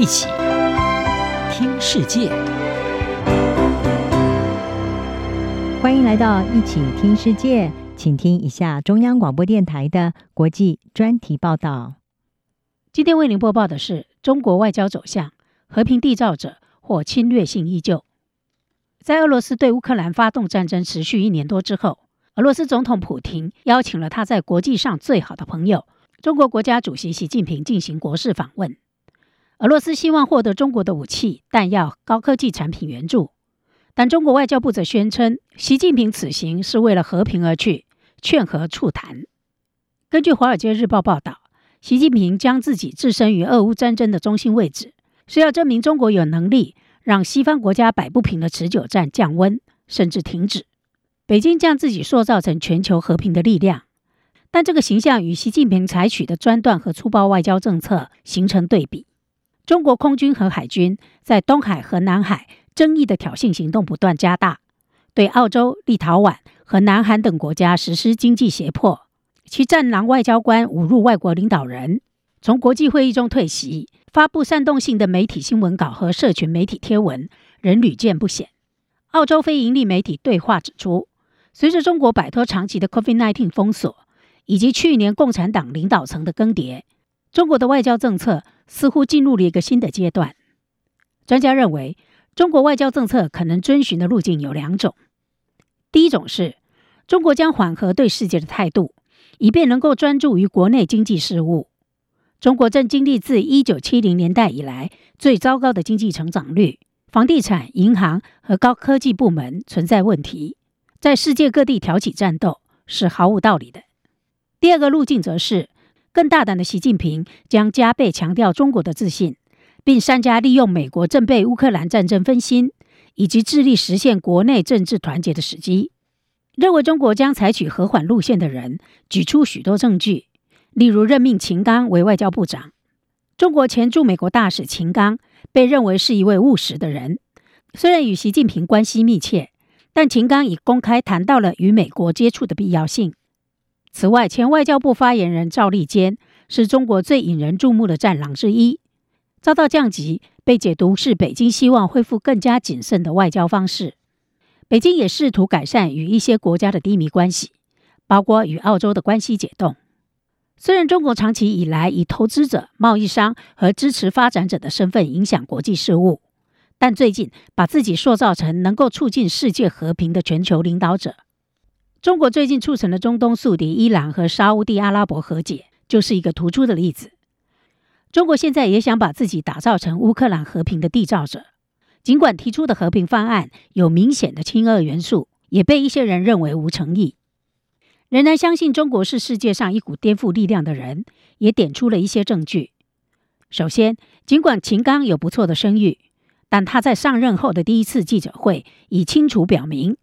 一起听世界，欢迎来到一起听世界，请听一下中央广播电台的国际专题报道。今天为您播报的是中国外交走向：和平缔造者或侵略性依旧。在俄罗斯对乌克兰发动战争持续一年多之后，俄罗斯总统普京邀请了他在国际上最好的朋友。中国国家主席习近平进行国事访问，俄罗斯希望获得中国的武器、弹药、高科技产品援助，但中国外交部则宣称，习近平此行是为了和平而去，劝和促谈。根据《华尔街日报》报道，习近平将自己置身于俄乌战争的中心位置，是要证明中国有能力让西方国家摆不平的持久战降温，甚至停止。北京将自己塑造成全球和平的力量。但这个形象与习近平采取的专断和粗暴外交政策形成对比。中国空军和海军在东海和南海争议的挑衅行动不断加大，对澳洲、立陶宛和南韩等国家实施经济胁迫。其战狼外交官侮辱外国领导人，从国际会议中退席，发布煽动性的媒体新闻稿和社群媒体贴文，仍屡见不鲜。澳洲非营利媒体对话指出，随着中国摆脱长期的 COVID-19 封锁，以及去年共产党领导层的更迭，中国的外交政策似乎进入了一个新的阶段。专家认为，中国外交政策可能遵循的路径有两种：第一种是中国将缓和对世界的态度，以便能够专注于国内经济事务。中国正经历自一九七零年代以来最糟糕的经济成长率，房地产、银行和高科技部门存在问题，在世界各地挑起战斗是毫无道理的。第二个路径则是更大胆的，习近平将加倍强调中国的自信，并善加利用美国正被乌克兰战争分心，以及致力实现国内政治团结的时机。认为中国将采取和缓路线的人举出许多证据，例如任命秦刚为外交部长。中国前驻美国大使秦刚被认为是一位务实的人，虽然与习近平关系密切，但秦刚已公开谈到了与美国接触的必要性。此外，前外交部发言人赵立坚是中国最引人注目的战狼之一，遭到降级，被解读是北京希望恢复更加谨慎的外交方式。北京也试图改善与一些国家的低迷关系，包括与澳洲的关系解冻。虽然中国长期以来以投资者、贸易商和支持发展者的身份影响国际事务，但最近把自己塑造成能够促进世界和平的全球领导者。中国最近促成了中东宿敌伊朗和沙乌地阿拉伯和解，就是一个突出的例子。中国现在也想把自己打造成乌克兰和平的缔造者，尽管提出的和平方案有明显的亲俄元素，也被一些人认为无诚意。仍然相信中国是世界上一股颠覆力量的人，也点出了一些证据。首先，尽管秦刚有不错的声誉，但他在上任后的第一次记者会已清楚表明。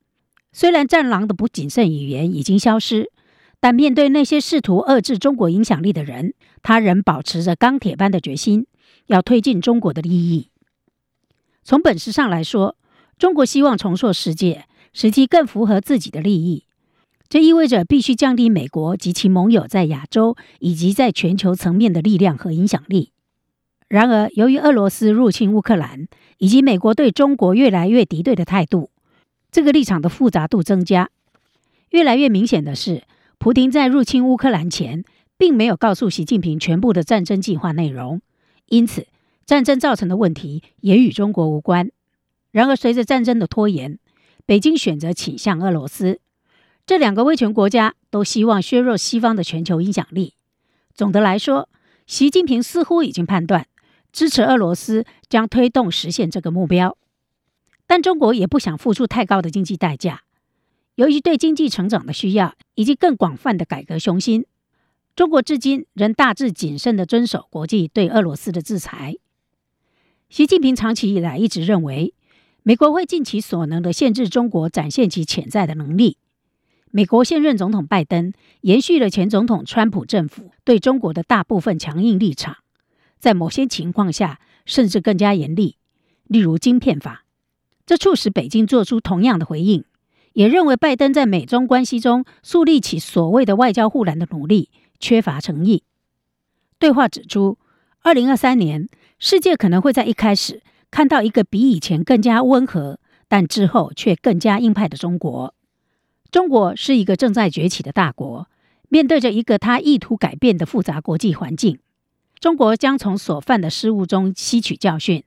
虽然战狼的不谨慎语言已经消失，但面对那些试图遏制中国影响力的人，他仍保持着钢铁般的决心，要推进中国的利益。从本质上来说，中国希望重塑世界，使其更符合自己的利益。这意味着必须降低美国及其盟友在亚洲以及在全球层面的力量和影响力。然而，由于俄罗斯入侵乌克兰，以及美国对中国越来越敌对的态度。这个立场的复杂度增加，越来越明显的是，普京在入侵乌克兰前，并没有告诉习近平全部的战争计划内容，因此战争造成的问题也与中国无关。然而，随着战争的拖延，北京选择倾向俄罗斯，这两个威权国家都希望削弱西方的全球影响力。总的来说，习近平似乎已经判断，支持俄罗斯将推动实现这个目标。但中国也不想付出太高的经济代价。由于对经济成长的需要以及更广泛的改革雄心，中国至今仍大致谨慎地遵守国际对俄罗斯的制裁。习近平长期以来一直认为，美国会尽其所能地限制中国展现其潜在的能力。美国现任总统拜登延续了前总统川普政府对中国的大部分强硬立场，在某些情况下甚至更加严厉，例如晶片法。这促使北京做出同样的回应，也认为拜登在美中关系中树立起所谓的外交护栏的努力缺乏诚意。对话指出，二零二三年世界可能会在一开始看到一个比以前更加温和，但之后却更加硬派的中国。中国是一个正在崛起的大国，面对着一个他意图改变的复杂国际环境，中国将从所犯的失误中吸取教训。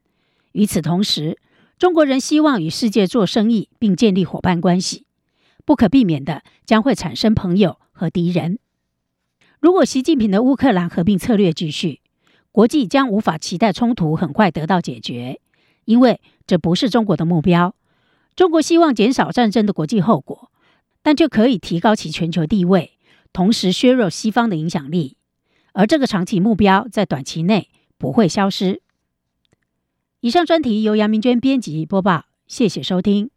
与此同时，中国人希望与世界做生意并建立伙伴关系，不可避免的将会产生朋友和敌人。如果习近平的乌克兰合并策略继续，国际将无法期待冲突很快得到解决，因为这不是中国的目标。中国希望减少战争的国际后果。但就可以提高其全球地位，同时削弱西方的影响力，而这个长期目标在短期内不会消失。以上专题由杨明娟编辑播报，谢谢收听。